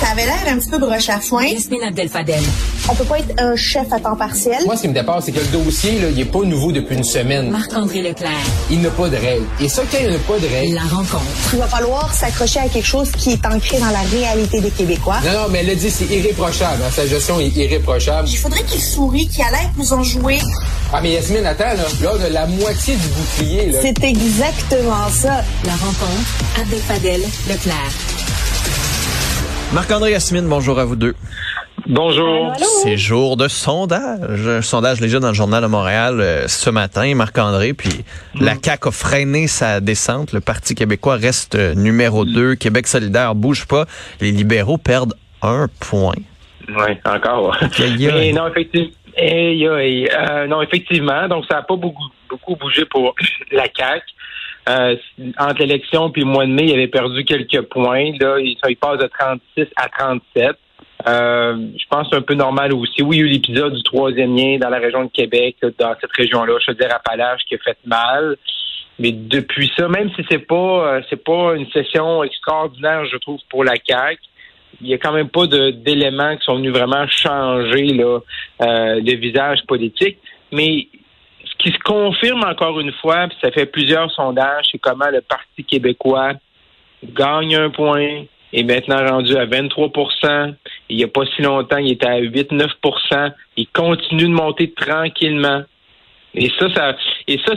Ça avait l'air un petit peu broche à foin. Yasmine Abdel-Fadel. On peut pas être un chef à temps partiel. Moi, ce qui me dépasse, c'est que le dossier, là, il est pas nouveau depuis une semaine. Marc-André Leclerc. Il n'a pas de règles. Et ça, quand il n'a pas de règles... La rencontre. Il va falloir s'accrocher à quelque chose qui est ancré dans la réalité des Québécois. Non, non, mais elle l'a dit, c'est irréprochable. hein. Sa gestion est irréprochable. Il faudrait qu'il sourie, qu'il allait nous en jouer. Ah, mais Yasmine, attends, là, là, on a la moitié du bouclier, là. C'est exactement ça. La rencontre. Abdel-Fadel. Leclerc. Marc-André Yasmine, bonjour à vous deux. Bonjour. C'est jour de sondage. Un sondage léger dans le journal de Montréal euh, ce matin, Marc-André. Puis la CAQ a freiné sa descente. Le Parti québécois reste euh, numéro 2. Québec solidaire bouge pas. Les libéraux perdent un point. Oui, encore. Aïe, aïe. Mais non, effectivement. aïe. Euh, non, effectivement. Donc, ça n'a pas beaucoup, beaucoup bougé pour la CAQ. Euh, entre l'élection puis le mois de mai, il avait perdu quelques points. Là, il, ça, il passe de 36 à 37. Euh, je pense un peu normal aussi. Oui, il y a eu l'épisode du troisième lien dans la région de Québec, dans cette région-là, je veux dire Appalaches, qui a fait mal. Mais depuis ça, même si c'est pas euh, c'est pas une session extraordinaire, je trouve, pour la CAQ, il y a quand même pas d'éléments qui sont venus vraiment changer là, euh, le visage politique. Mais qui se confirme encore une fois, puis ça fait plusieurs sondages, c'est comment le Parti québécois gagne un point, est maintenant rendu à 23% Il n'y a pas si longtemps, il était à 8-9% Il continue de monter tranquillement. Et ça, ça, et ça,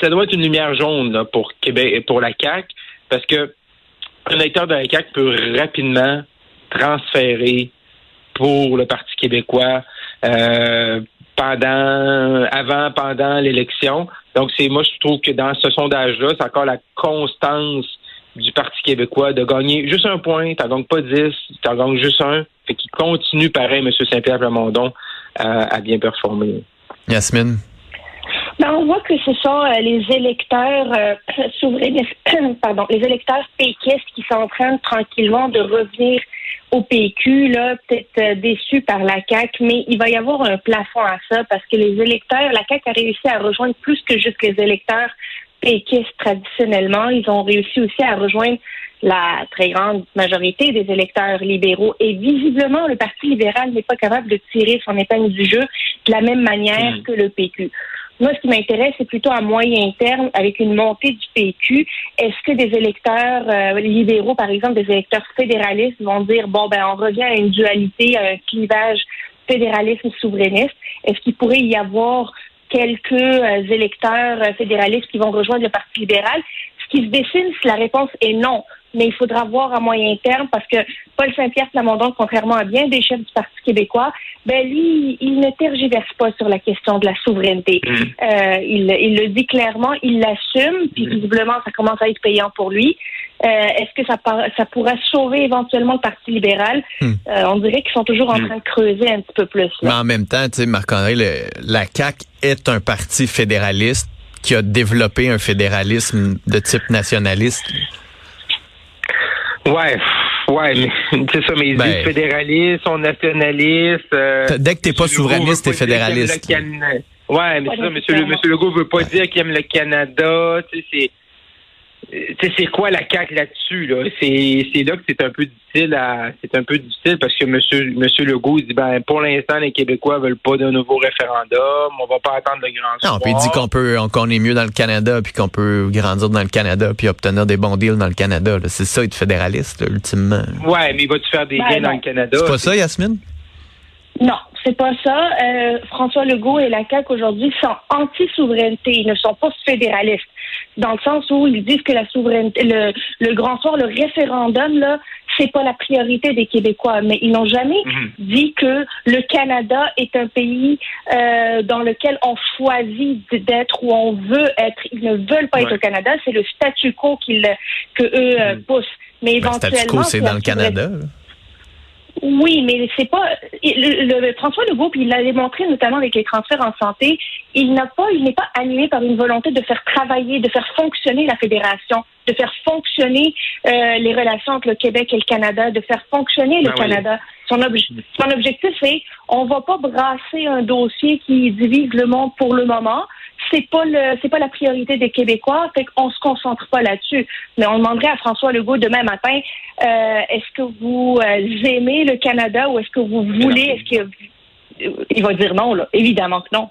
ça doit être une lumière jaune là, pour Québec, pour la CAC, parce que un électeur de la CAC peut rapidement transférer pour le Parti québécois euh, pendant, avant, pendant l'élection. Donc, c'est moi, je trouve que dans ce sondage-là, c'est encore la constance du Parti québécois de gagner juste un point. T'en gagnes pas 10, t'en gagnes juste un. Fait qu'il continue, pareil, M. Saint-Pierre Plamondon, à, à bien performer. Yasmine? Ben, on voit que ce sont euh, les électeurs euh, souverainistes, pardon, les électeurs péquistes qui sont en train tranquillement de revenir au PQ, là, peut-être euh, déçus par la CAQ, mais il va y avoir un plafond à ça parce que les électeurs, la CAQ a réussi à rejoindre plus que juste les électeurs péquistes traditionnellement. Ils ont réussi aussi à rejoindre la très grande majorité des électeurs libéraux. Et visiblement, le Parti libéral n'est pas capable de tirer son épingle du jeu de la même manière Mm. que le PQ. Moi, ce qui m'intéresse, c'est plutôt à moyen terme, avec une montée du PQ. Est-ce que des électeurs euh, libéraux, par exemple, des électeurs fédéralistes, vont dire bon, ben, on revient à une dualité, à un clivage fédéralisme-souverainiste? Est-ce qu'il pourrait y avoir quelques euh, électeurs euh, fédéralistes qui vont rejoindre le Parti libéral? Ce qui se dessine, si la réponse est non, mais il faudra voir à moyen terme parce que Paul Saint-Pierre Plamondon, contrairement à bien des chefs du Parti québécois, ben lui, il ne tergiverse pas sur la question de la souveraineté. Euh, il, il le dit clairement, il l'assume, puis visiblement, ça commence à être payant pour lui. Euh, Est-ce que ça, ça pourrait sauver éventuellement le Parti libéral? Hmm. Euh, on dirait qu'ils sont toujours en train de creuser un petit peu plus. Mais en même temps, tu sais, Marc-André, la CAQ est un parti fédéraliste qui a développé un fédéralisme de type nationaliste. Ouais, ouais, mais c'est ça, mais ils Ben. disent fédéralistes, sont nationalistes. euh, Dès que t'es pas M. Souverainiste, t'es fédéraliste. Ouais, mais c'est ça, monsieur, nécessairement. monsieur Legault veut pas dire qu'il aime le Canada. Tu sais, c'est. Tu sais, c'est quoi la CAQ là-dessus, là? C'est, c'est là que c'est un peu difficile à, c'est un peu difficile parce que monsieur, monsieur Legault dit, ben, pour l'instant, les Québécois veulent pas d'un nouveau référendum. On va pas attendre le grand Non, puis il dit qu'on peut, qu'on est mieux dans le Canada, puis qu'on peut grandir dans le Canada, puis obtenir des bons deals dans le Canada. C'est ça être fédéraliste, là, ultimement. Ouais, mais il va-tu faire des Ben, gains dans le Canada? C'est pas ça, Yasmine? Non, c'est pas ça. Euh, François Legault et la CAQ aujourd'hui sont anti-souveraineté. Ils ne sont pas fédéralistes. Dans le sens où ils disent que la souveraineté, le, le grand soir, le référendum, là, c'est pas la priorité des Québécois. Mais ils n'ont jamais Mhm. dit que le Canada est un pays euh, dans lequel on choisit d'être où on veut être. Ils ne veulent pas être au Canada. C'est le statu quo qu'ils, que eux euh, Mhm. poussent. Mais Ben, statu éventuellement, quo, c'est dans le Canada. là. Oui, mais c'est pas le, le- François Legault, puis il l'a démontré notamment avec les transferts en santé. Il n'a pas, il n'est pas animé par une volonté de faire travailler, de faire fonctionner la fédération, de faire fonctionner euh, les relations entre le Québec et le Canada, de faire fonctionner le Ben oui. Canada. Son, obje- son objectif, c'est on va pas brasser un dossier qui divise le monde pour le moment. C'est pas le c'est pas la priorité des Québécois, fait qu'on se concentre pas là-dessus. Mais on demanderait à François Legault demain matin euh, est-ce que vous euh, aimez le Canada ou est-ce que vous voulez est-ce que il va dire non là, évidemment que non.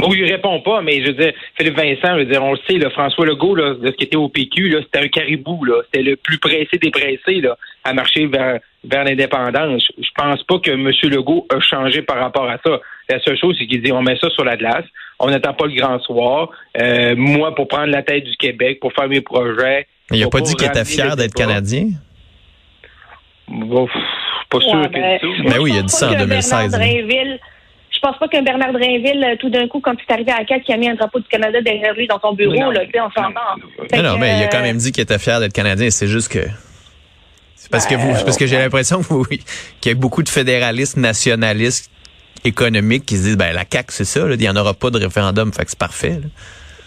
Oui, il répond pas, mais je veux dire, Philippe Vincent, je dire, on le sait, François Legault, de ce qui était au PQ, c'était un caribou, là. C'était le plus pressé des pressés, à marcher vers, vers l'indépendance. Je pense pas que M. Legault a changé par rapport à ça. La seule chose, c'est qu'il dit, on met ça sur la glace. On n'attend pas le grand soir. Euh, moi, pour prendre la tête du Québec, pour faire mes projets. Il a pour pas dit qu'il était fier d'être. Canadien? Bon, pff, pas sûr Ouais, que ben, ça. Ben oui, il a dit ça en pas qu'un 2016, Bernard. Drainville- je pense pas qu'un Bernard Drainville, euh, tout d'un coup, quand il est arrivé à la CAQ, qui a mis un drapeau du Canada derrière lui dans son bureau, Non. là, tu sais, on s'entend. Non, non, que, mais il a quand euh, même dit qu'il était fier d'être Canadien. C'est juste que. C'est parce que Ben, vous, c'est parce que j'ai ouais. l'impression que qu'il y a beaucoup de fédéralistes nationalistes économiques qui se disent ben la CAQ c'est ça, là, il y en aura pas de référendum, fait que c'est parfait. là.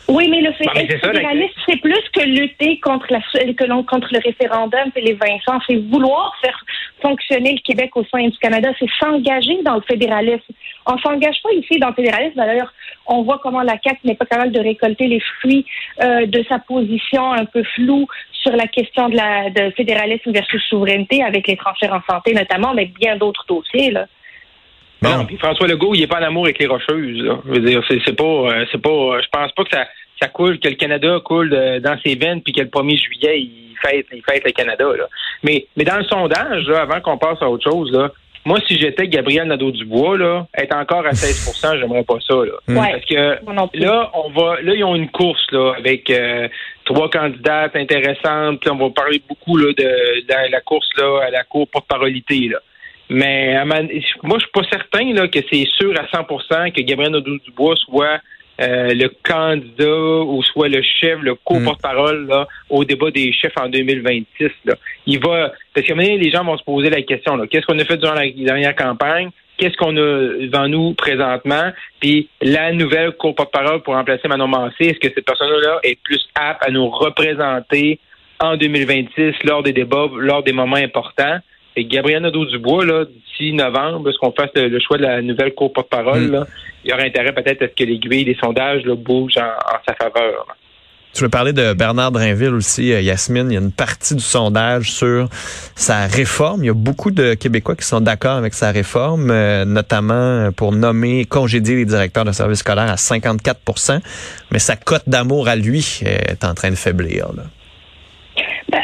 Oui, mais le fait être c'est fédéraliste, plus que lutter contre la que l'on- contre le référendum et les Vincent. C'est vouloir faire fonctionner le Québec au sein du Canada. C'est s'engager dans le fédéralisme. On s'engage pas ici dans le fédéralisme. D'ailleurs, on voit comment la CAQ n'est pas capable de récolter les fruits euh, de sa position un peu floue sur la question de la de fédéralisme versus souveraineté avec les transferts en santé notamment, mais bien d'autres dossiers. Là. Bon. Non, puis François Legault, il est pas en amour avec les Rocheuses. Là. Je veux dire, c'est, pas, euh, c'est pas. euh, Je pense pas que ça, ça coule, que le Canada coule euh, dans ses veines, puis que le 1er juillet, il fête, il fête le Canada. Là. Mais, mais dans le sondage, là, avant qu'on passe à autre chose, là, moi, si j'étais Gabriel Nadeau-Dubois, là, être encore à 16% j'aimerais pas ça. Là. Ouais. Parce que là, on va, là, ils ont une course là avec euh, trois candidates intéressantes. Puis on va parler beaucoup là de, de la course là à la cour porte-parolité là. Mais moi, je suis pas certain là que c'est sûr à 100% que Gabriel Nadeau-Dubois soit euh, le candidat ou soit le chef, le co-porte-parole là, au débat des chefs en 2026. Là. Il va parce qu'à les gens vont se poser la question là, qu'est-ce qu'on a fait durant la dernière campagne? Qu'est-ce qu'on a devant nous présentement? Puis la nouvelle co-porte-parole pour remplacer Manon Mancé, est-ce que cette personne-là est plus apte à nous représenter en 2026 lors des débats, lors des moments importants? Et Gabriel Nadeau-Dubois, là, d'ici novembre, est-ce qu'on fasse le, le choix de la nouvelle co-porte-parole, Mm. là, il y aura intérêt peut-être à ce que l'aiguille des sondages là, bougent en, en sa faveur. là. Tu veux parler de Bernard Drainville aussi, euh, Yasmine. Il y a une partie du sondage sur sa réforme. Il y a beaucoup de Québécois qui sont d'accord avec sa réforme, euh, notamment pour nommer, congédier les directeurs de services scolaires à 54% Mais sa cote d'amour à lui est en train de faiblir. Là. Ben,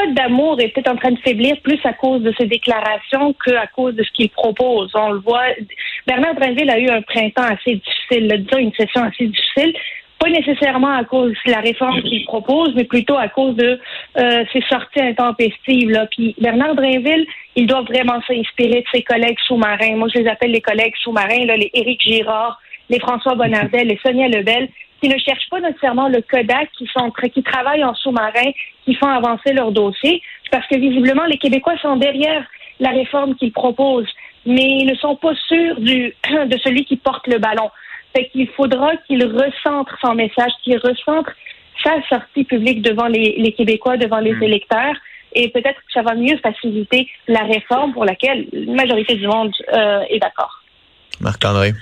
sa cote d'amour est peut-être en train de faiblir plus à cause de ses déclarations qu'à cause de ce qu'il propose. On le voit. Bernard Drinville a eu un printemps assez difficile, disons une session assez difficile. Pas nécessairement à cause de la réforme qu'il propose, mais plutôt à cause de euh, ses sorties intempestives. Puis Bernard Drinville, il doit vraiment s'inspirer de ses collègues sous-marins. Moi, je les appelle les collègues sous-marins, les Éric Girard, les François Bonnardel, les Sonia Lebel, qui ne cherchent pas nécessairement le Kodak, qui sont qui travaillent en sous-marin, qui font avancer leur dossier, parce que visiblement les Québécois sont derrière la réforme qu'ils proposent, mais ils ne sont pas sûrs du de celui qui porte le ballon. Fait qu'il faudra qu'il recentre son message, qu'il recentre sa sortie publique devant les, les Québécois, devant les électeurs, et peut-être que ça va mieux faciliter la réforme pour laquelle la majorité du monde euh, est d'accord. Marc-André.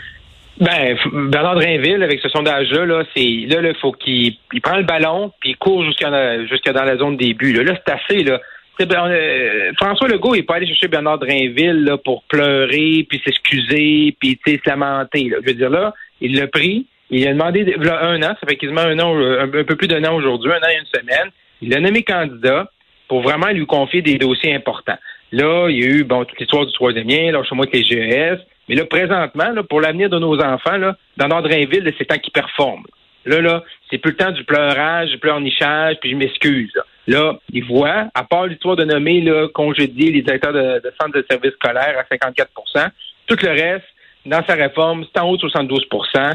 Ben, Bernard Drainville, avec ce sondage-là, là, c'est là, il faut qu'il il prend le ballon puis il court jusqu'à dans la zone début. Là, là c'est assez. Là. Ben, euh, François Legault il est pas allé chercher Bernard Drainville là, pour pleurer puis s'excuser puis se lamenter. Là. Je veux dire là, il l'a pris, il a demandé de- voilà un an, ça fait quasiment un an, un, un peu plus d'un an aujourd'hui, un an et une semaine. Il l'a nommé candidat pour vraiment lui confier des dossiers importants. Là, il y a eu bon toute l'histoire du troisième lien, là, chez moi avec les GES. Mais là, présentement, là, pour l'avenir de nos enfants, là, dans Drainville, là, c'est temps qu'ils performent. Là, là, c'est plus le temps du pleurage, du pleurnichage, puis je m'excuse. Là. ils voient, à part l'histoire de nommer là, congédier les directeurs de, de centres de services scolaires à 54% tout le reste, dans sa réforme, c'est en haut de 72%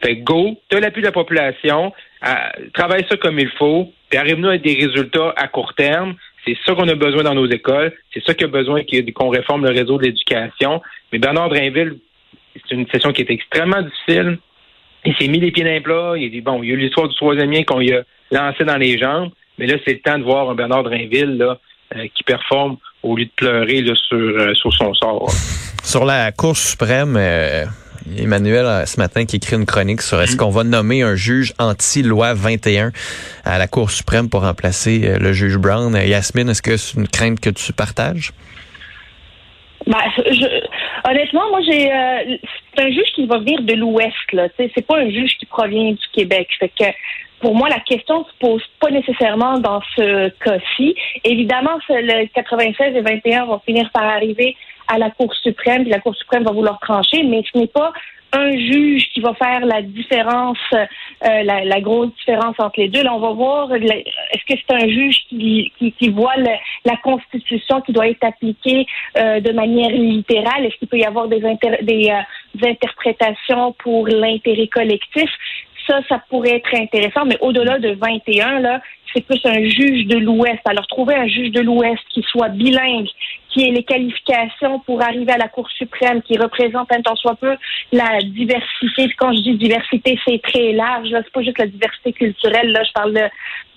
Fait go, tu as l'appui de la population, à- travaille ça comme il faut, puis arrive-nous avec des résultats à court terme. C'est ça qu'on a besoin dans nos écoles. C'est ça qu'il a besoin qu'on réforme le réseau de l'éducation. Mais Bernard Drainville, c'est une session qui est extrêmement difficile. Il s'est mis les pieds dans les plats. Il dit, bon, il y a eu l'histoire du troisième lien qu'on lui a lancé dans les jambes. Mais là, c'est le temps de voir un Bernard Drainville là, euh, qui performe au lieu de pleurer sur, euh, sur son sort. Sur la Cour suprême, euh, Emmanuel, euh, ce matin, qui écrit une chronique sur est-ce qu'on va nommer un juge anti-loi 21 à la Cour suprême pour remplacer euh, le juge Brown. Euh, Yasmine, est-ce que c'est une crainte que tu partages? Ben, je, honnêtement, moi, j'ai euh, c'est un juge qui va venir de l'Ouest. Là, c'est pas un juge qui provient du Québec. Fait que pour moi, la question se pose pas nécessairement dans ce cas-ci. Évidemment, le 96 et 21 vont finir par arriver à la Cour suprême, puis la Cour suprême va vouloir trancher, mais ce n'est pas un juge qui va faire la différence, euh, la, la, grosse différence entre les deux. Là, on va voir, est-ce que c'est un juge qui, qui, qui voit le, la Constitution qui doit être appliquée euh, de manière littérale? Est-ce qu'il peut y avoir des, des, euh, des interprétations pour l'intérêt collectif? Ça, ça pourrait être intéressant, mais au-delà de 21, là, c'est plus un juge de l'Ouest. Alors, trouver un juge de l'Ouest qui soit bilingue, qui ait les qualifications pour arriver à la Cour suprême, qui représente un tant soit peu la diversité. quand je dis diversité, c'est très large. Là, c'est pas juste la diversité culturelle. Là, je parle de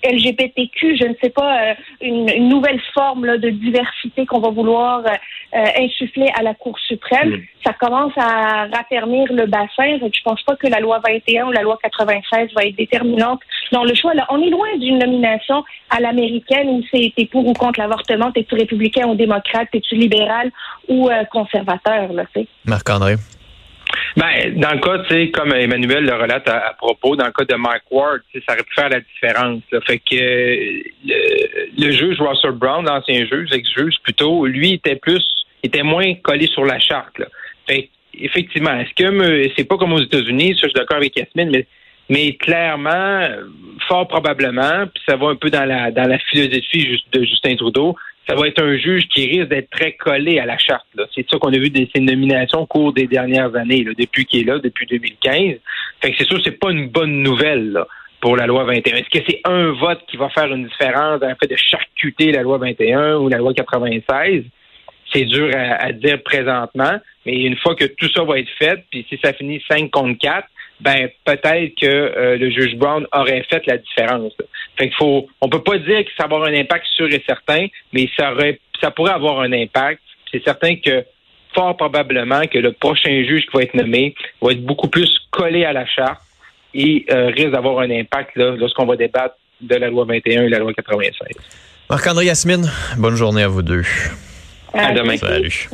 LGBTQ, je ne sais pas, euh, une, nouvelle forme là, de diversité qu'on va vouloir euh, euh, insuffler à la Cour suprême. Ça commence à raffermir le bassin. Donc, je pense pas que la loi 21 ou la loi 96 va être déterminante dans le choix. Là, on est loin d'une nomination à l'américaine où c'est pour ou contre l'avortement, t'es-tu républicain ou démocrate, t'es-tu libéral ou conservateur, là, tu Marc-André? Ben, dans le cas, tu sais, comme Emmanuel le relate à, propos, dans le cas de Mike Ward, ça aurait pu faire la différence. Fait que le, juge Russell Brown, l'ancien juge, l'ex-juge plutôt, lui était plus, était moins collé sur la charte. Là. Fait effectivement, est-ce que c'est pas comme aux États-Unis, ça je suis d'accord avec Yasmine, mais mais clairement, fort probablement, puis ça va un peu dans la dans la philosophie de Justin Trudeau, ça va être un juge qui risque d'être très collé à la charte. C'est ça qu'on a vu de ses nominations au cours des dernières années, depuis qu'il est là, depuis 2015. Fait que c'est sûr c'est pas une bonne nouvelle pour la loi 21. Est-ce que c'est un vote qui va faire une différence dans le fait de charcuter la loi 21 ou la loi 96? C'est dur à, dire présentement, mais une fois que tout ça va être fait, puis si ça finit 5 contre 4, ben peut-être que euh, le juge Brown aurait fait la différence. Fait qu'il faut, on peut pas dire que ça va avoir un impact sûr et certain, mais ça aurait, ça pourrait avoir un impact. C'est certain que fort probablement que le prochain juge qui va être nommé va être beaucoup plus collé à la charte et euh, risque d'avoir un impact lorsqu'on va débattre de la loi 21 et la loi 96. Marc-André Yasmine, bonne journée à vous deux. À demain. Salut.